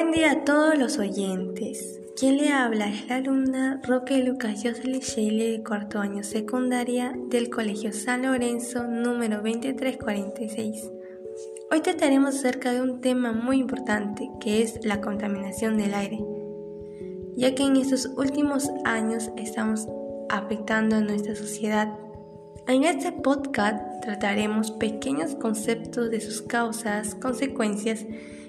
Buen día a todos los oyentes. Quien le habla es la alumna Roque Lucas Jocelyn Sheile de cuarto año secundaria del Colegio San Lorenzo número 2346. Hoy trataremos acerca de un tema muy importante que es la contaminación del aire, ya que en estos últimos años estamos afectando a nuestra sociedad. En este podcast trataremos pequeños conceptos de sus causas, consecuencias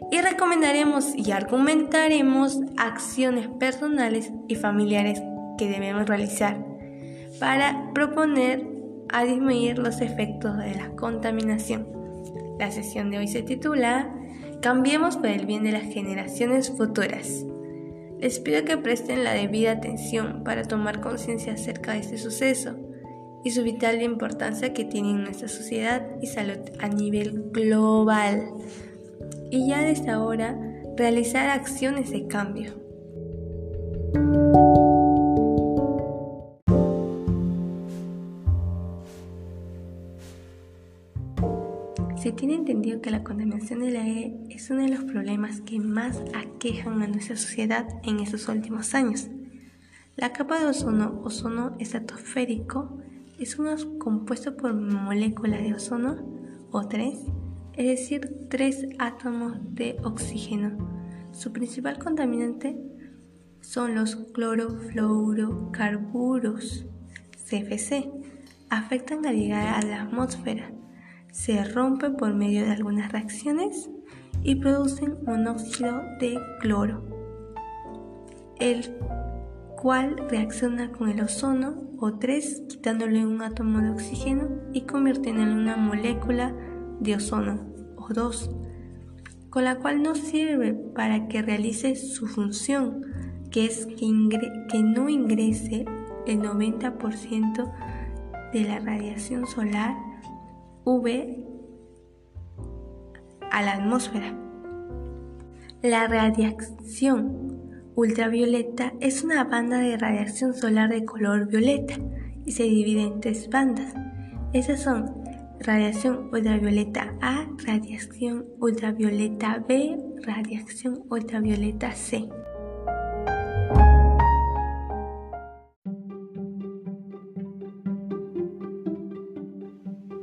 y recomendaremos y argumentaremos acciones personales y familiares que debemos realizar para proponer a disminuir los efectos de la contaminación. La sesión de hoy se titula Cambiemos por el bien de las generaciones futuras. Les pido que presten la debida atención para tomar conciencia acerca de este suceso y su vital importancia que tiene en nuestra sociedad y salud a nivel global y ya desde ahora realizar acciones de cambio. Se tiene entendido que la contaminación del aire es uno de los problemas que más aquejan a nuestra sociedad en estos últimos años. La capa de ozono, ozono estratosférico, es uno compuesto por moléculas de ozono, O3, es decir, tres átomos de oxígeno. Su principal contaminante son los clorofluorocarburos, CFC. Afectan al llegar a la atmósfera, se rompen por medio de algunas reacciones y producen monóxido de cloro, el cual reacciona con el ozono o 3 quitándole un átomo de oxígeno y convirtiéndolo en una molécula de ozono o 2, con la cual no sirve para que realice su función, que es que, que no ingrese el 90% de la radiación solar UV a la atmósfera. La radiación ultravioleta es una banda de radiación solar de color violeta y se divide en tres bandas. Esas son radiación ultravioleta A, radiación ultravioleta B, radiación ultravioleta C.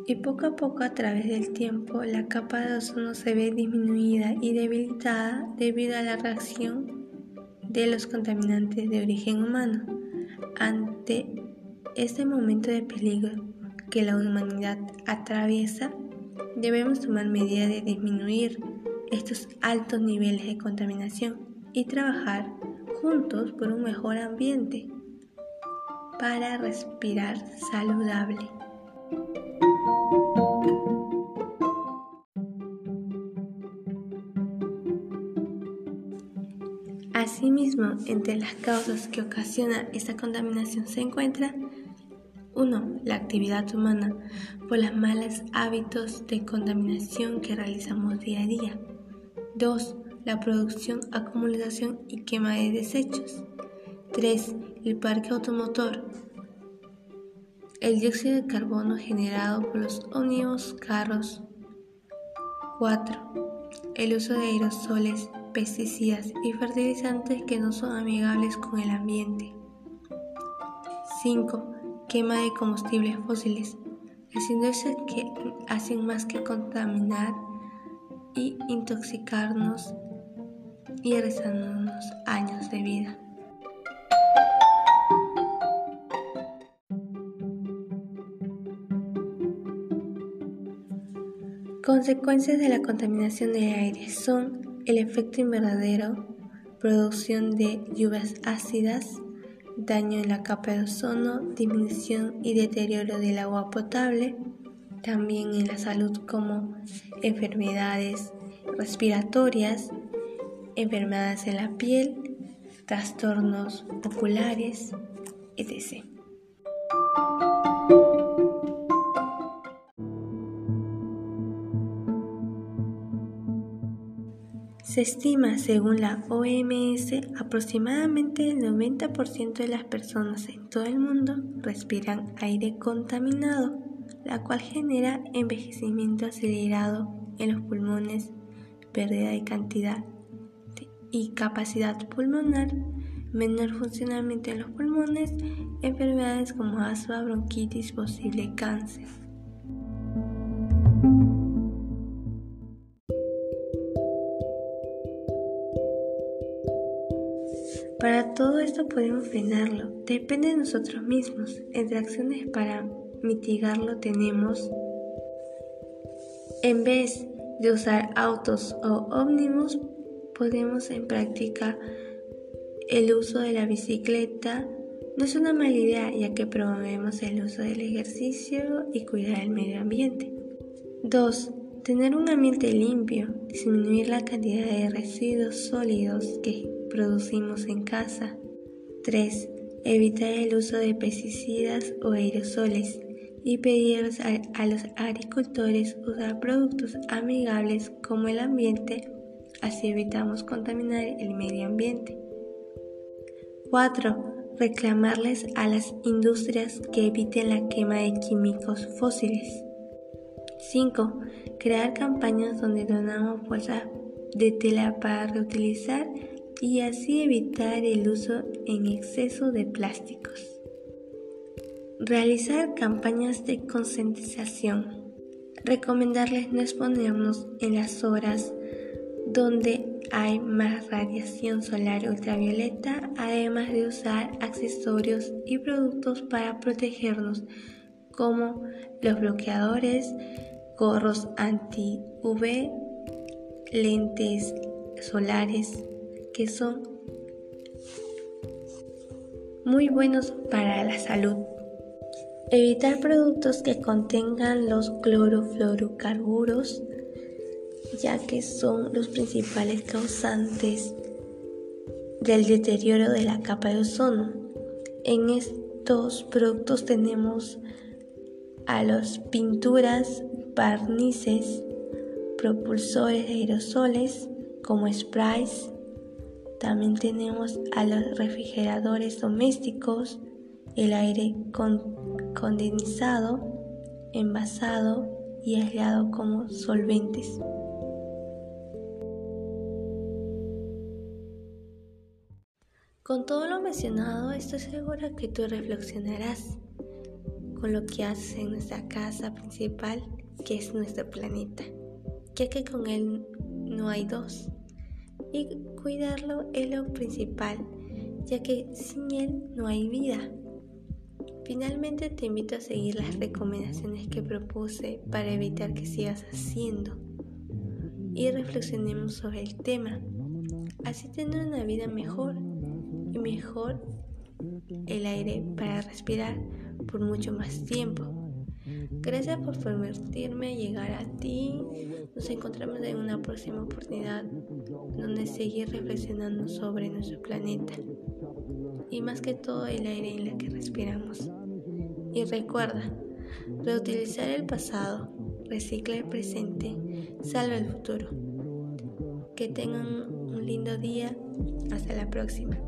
Y poco a poco a través del tiempo la capa de ozono se ve disminuida y debilitada debido a la reacción de los contaminantes de origen humano. Ante este momento de peligro, que la humanidad atraviesa, debemos tomar medidas de disminuir estos altos niveles de contaminación y trabajar juntos por un mejor ambiente para respirar saludable. Entre las causas que ocasiona esta contaminación se encuentra 1. La actividad humana por los malos hábitos de contaminación que realizamos día a día. 2. La producción, acumulación y quema de desechos. 3. El parque automotor. El dióxido de carbono generado por los ómnibus carros. 4. El uso de aerosoles, pesticidas y fertilizantes que no son amigables con el ambiente. 5 quema de combustibles fósiles, haciendo que hacen más que contaminar y intoxicarnos y rezándonos años de vida. Consecuencias de la contaminación del aire son el efecto invernadero, producción de lluvias ácidas, daño en la capa de ozono, disminución y deterioro del agua potable, también en la salud como enfermedades respiratorias, enfermedades en la piel, trastornos oculares, etc. Se estima, según la OMS, aproximadamente el 90% de las personas en todo el mundo respiran aire contaminado, la cual genera envejecimiento acelerado en los pulmones, pérdida de cantidad y capacidad pulmonar, menor funcionamiento en los pulmones, enfermedades como asma, bronquitis, posible cáncer. Para todo esto podemos frenarlo, depende de nosotros mismos. Entre acciones para mitigarlo tenemos, en vez de usar autos o ómnibus, podemos en práctica el uso de la bicicleta. No es una mala idea ya que promovemos el uso del ejercicio y cuidar el medio ambiente. 2. Tener un ambiente limpio, disminuir la cantidad de residuos sólidos que producimos en casa. 3. Evitar el uso de pesticidas o aerosoles y pedir a, los agricultores usar productos amigables como el ambiente, así evitamos contaminar el medio ambiente. 4. Reclamarles a las industrias que eviten la quema de químicos fósiles. 5. Crear campañas donde donamos bolsas de tela para reutilizar y así evitar el uso en exceso de plásticos. Realizar campañas de concientización. Recomendarles no exponernos en las horas donde hay más radiación solar ultravioleta, además de usar accesorios y productos para protegernos como los bloqueadores, gorros anti-UV, lentes solares, que son muy buenos para la salud. Evitar productos que contengan los clorofluorocarburos, ya que son los principales causantes del deterioro de la capa de ozono. En estos productos tenemos a las pinturas, barnices, propulsores de aerosoles como sprays, también tenemos a los refrigeradores domésticos, el aire condensado, envasado y aislado como solventes. Con todo lo mencionado, estoy segura que tú reflexionarás con lo que haces en nuestra casa principal, que es nuestro planeta, ya que con él no hay dos y cuidarlo es lo principal, ya que sin él no hay vida. Finalmente te invito a seguir las recomendaciones que propuse para evitar que sigas haciendo y reflexionemos sobre el tema. Así tener una vida mejor y mejor el aire para respirar por mucho más tiempo. Gracias por permitirme llegar a ti. Nos encontramos en una próxima oportunidad donde seguir reflexionando sobre nuestro planeta y más que todo el aire en el que respiramos. Y recuerda, reutilizar el pasado, recicla el presente, salva el futuro. Que tengan un lindo día. Hasta la próxima.